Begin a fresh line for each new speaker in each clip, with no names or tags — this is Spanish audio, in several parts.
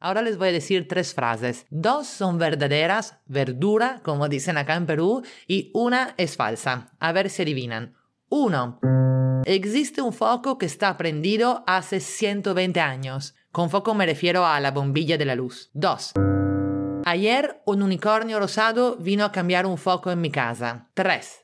Ahora les voy a decir tres frases. Dos son verdaderas, verdura, como dicen acá en Perú, y una es falsa. A ver si adivinan. Uno. Existe un foco que está prendido hace 120 años. Con foco me refiero a la bombilla de la luz. Dos. Ayer un unicornio rosado vino a cambiar un foco en mi casa. Tres.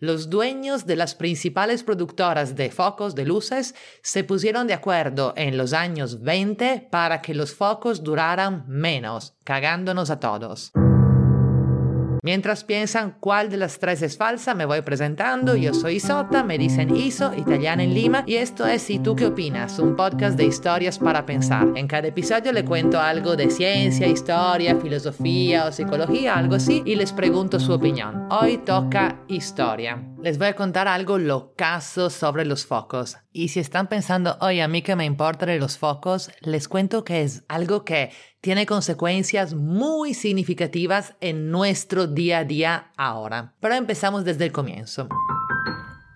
Los dueños de las principales productoras de focos de luces se pusieron de acuerdo en los años 20 para que los focos duraran menos, cagándonos a todos. Mientras piensan cuál de las tres es falsa, me voy presentando. Yo soy Isota, me dicen Iso, italiana en Lima, y esto es ¿Y tú qué opinas? Un podcast de historias para pensar. En cada episodio le cuento algo de ciencia, historia, filosofía o psicología, algo así, y les pregunto su opinión. Hoy toca historia. Les voy a contar algo locazo sobre los focos. Y si están pensando, oye, a mí que me importan los focos, les cuento que es algo que tiene consecuencias muy significativas en nuestro día a día ahora. Pero empezamos desde el comienzo.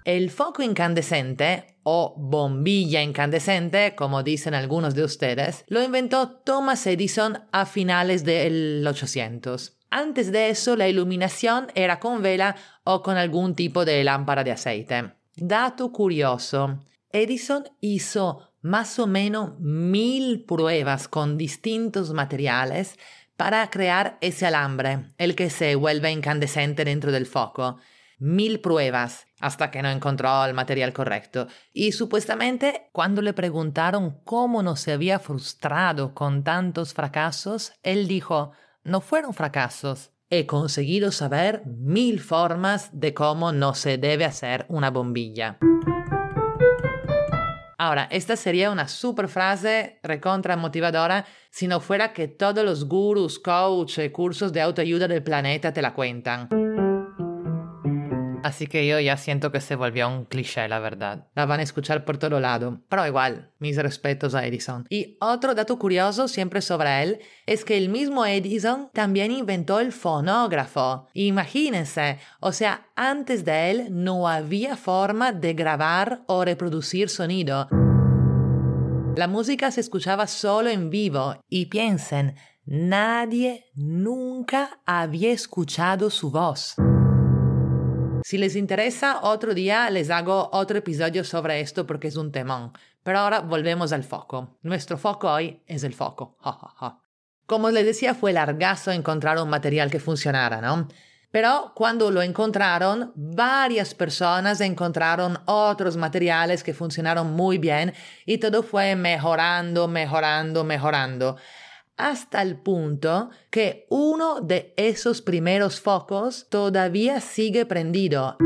El foco incandescente o bombilla incandescente, como dicen algunos de ustedes, lo inventó Thomas Edison a finales del 800. Antes de eso, la iluminación era con vela o con algún tipo de lámpara de aceite. Dato curioso, Edison hizo más o menos mil pruebas con distintos materiales para crear ese alambre, el que se vuelve incandescente dentro del foco. Mil pruebas hasta que no encontró el material correcto. Y supuestamente cuando le preguntaron cómo no se había frustrado con tantos fracasos, él dijo, no fueron fracasos. He conseguido saber mil formas de cómo no se debe hacer una bombilla. Ahora, esta sería una super frase recontra motivadora si no fuera que todos los gurus, coach y cursos de autoayuda del planeta te la cuentan. Así que yo ya siento que se volvió un cliché, la verdad. La van a escuchar por todo lado. Pero igual, mis respetos a Edison. Y otro dato curioso siempre sobre él es que el mismo Edison también inventó el fonógrafo. Imagínense, o sea, antes de él no había forma de grabar o reproducir sonido. La música se escuchaba solo en vivo y piensen, nadie nunca había escuchado su voz. Si les interesa, otro día les hago otro episodio sobre esto porque es un temón. Pero ahora volvemos al foco. Nuestro foco hoy es el foco. Como les decía, fue largazo encontrar un material que funcionara, ¿no? Pero cuando lo encontraron, varias personas encontraron otros materiales que funcionaron muy bien y todo fue mejorando, mejorando, mejorando hasta el punto que uno de esos primeros focos todavía sigue prendido.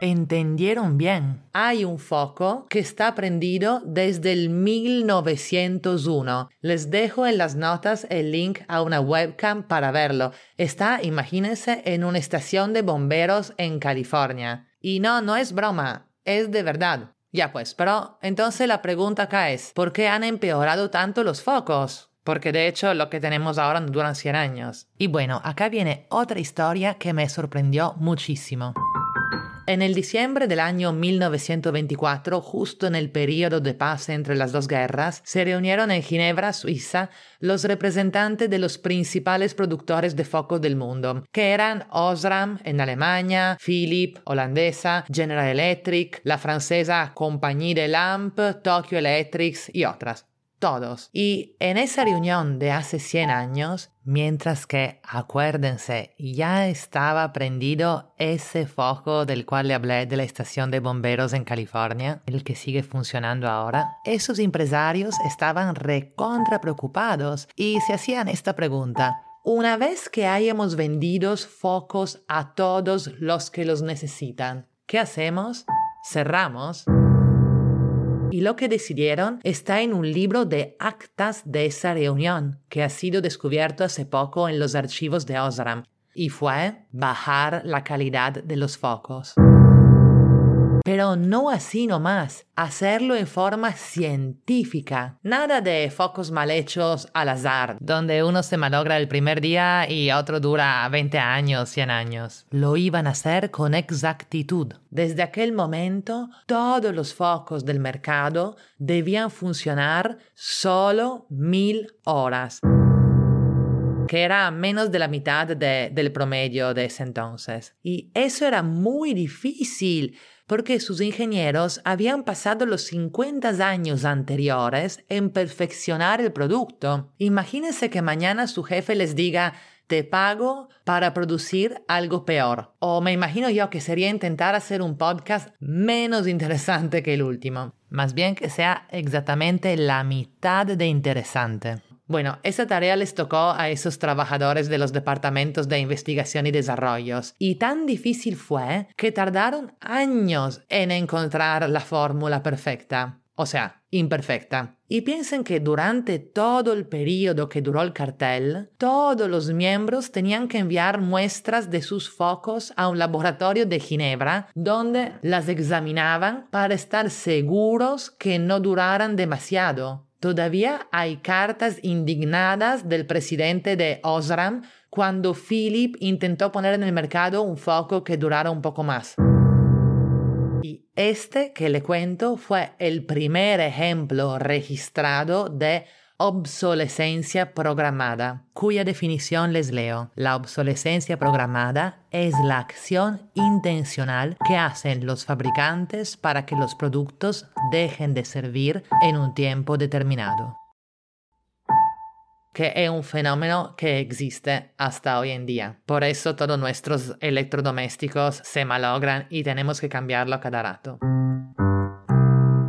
¿Entendieron bien? Hay un foco que está prendido desde el 1901. Les dejo en las notas el link a una webcam para verlo. Está, imagínense, en una estación de bomberos en California. Y no, no es broma, es de verdad. Ya pues, pero entonces la pregunta acá es, ¿por qué han empeorado tanto los focos? Porque de hecho lo que tenemos ahora no duran 100 años. Y bueno, acá viene otra historia que me sorprendió muchísimo. En el diciembre del año 1924, justo en el periodo de paz entre las dos guerras, se reunieron en Ginebra, Suiza, los representantes de los principales productores de focos del mundo, que eran Osram en Alemania, Philip, holandesa, General Electric, la francesa Compagnie de Lamp, Tokyo Electrics y otras todos. Y en esa reunión de hace 100 años, mientras que, acuérdense, ya estaba prendido ese foco del cual le hablé de la estación de bomberos en California, el que sigue funcionando ahora, esos empresarios estaban recontra preocupados y se hacían esta pregunta. Una vez que hayamos vendido focos a todos los que los necesitan, ¿qué hacemos? ¿Cerramos? Y lo que decidieron está en un libro de actas de esa reunión, que ha sido descubierto hace poco en los archivos de Osram, y fue bajar la calidad de los focos. Pero no así nomás, hacerlo en forma científica. Nada de focos mal hechos al azar, donde uno se malogra el primer día y otro dura 20 años, 100 años. Lo iban a hacer con exactitud. Desde aquel momento, todos los focos del mercado debían funcionar solo mil horas que era menos de la mitad del promedio de ese entonces. Y eso era muy difícil porque sus ingenieros habían pasado los 50 años anteriores en perfeccionar el producto. Imagínense que mañana su jefe les diga, te pago para producir algo peor. O me imagino yo que sería intentar hacer un podcast menos interesante que el último. Más bien que sea exactamente la mitad de interesante. Bueno, esa tarea les tocó a esos trabajadores de los departamentos de investigación y desarrollos, y tan difícil fue que tardaron años en encontrar la fórmula perfecta, o sea, imperfecta. Y piensen que durante todo el periodo que duró el cartel, todos los miembros tenían que enviar muestras de sus focos a un laboratorio de Ginebra, donde las examinaban para estar seguros que no duraran demasiado. Todavía hay cartas indignadas del presidente de Osram cuando Philip intentó poner en el mercado un foco que durara un poco más. Y este que le cuento fue el primer ejemplo registrado de obsolescencia programada, cuya definición les leo. La obsolescencia programada es la acción intencional que hacen los fabricantes para que los productos dejen de servir en un tiempo determinado que es un fenómeno que existe hasta hoy en día. Por eso todos nuestros electrodomésticos se malogran y tenemos que cambiarlo cada rato.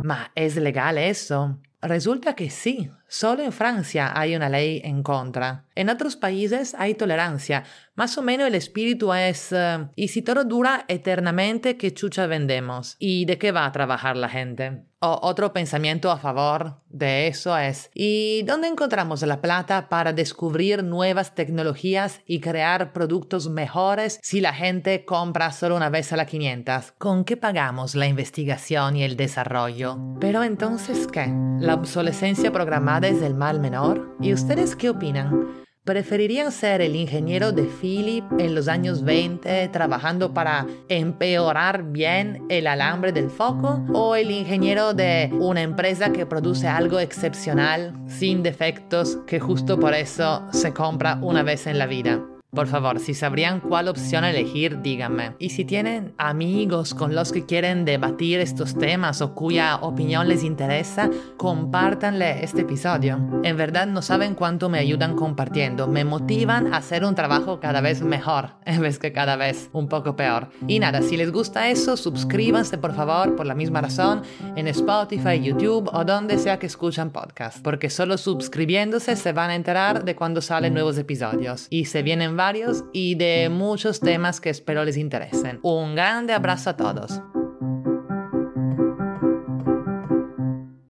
¿Ma es legal eso? Resulta que sí, solo en Francia hay una ley en contra. En otros países hay tolerancia. Más o menos el espíritu es, eh, ¿y si todo dura eternamente, qué chucha vendemos? ¿Y de qué va a trabajar la gente? O otro pensamiento a favor de eso es, ¿y dónde encontramos la plata para descubrir nuevas tecnologías y crear productos mejores si la gente compra solo una vez a la 500? ¿Con qué pagamos la investigación y el desarrollo? Pero entonces, ¿qué? ¿La obsolescencia programada es el mal menor? ¿Y ustedes qué opinan? ¿Preferirían ser el ingeniero de Philip en los años 20 trabajando para empeorar bien el alambre del foco? ¿O el ingeniero de una empresa que produce algo excepcional, sin defectos, que justo por eso se compra una vez en la vida? Por favor, si sabrían cuál opción elegir, díganme. Y si tienen amigos con los que quieren debatir estos temas o cuya opinión les interesa, compártanle este episodio. En verdad no saben cuánto me ayudan compartiendo. Me motivan a hacer un trabajo cada vez mejor, en vez que cada vez un poco peor. Y nada, si les gusta eso, suscríbanse por favor por la misma razón en Spotify, YouTube o donde sea que escuchan podcast. Porque solo suscribiéndose se van a enterar de cuando salen nuevos episodios. Y se vienen varios y de muchos temas que espero les interesen. Un grande abrazo a todos.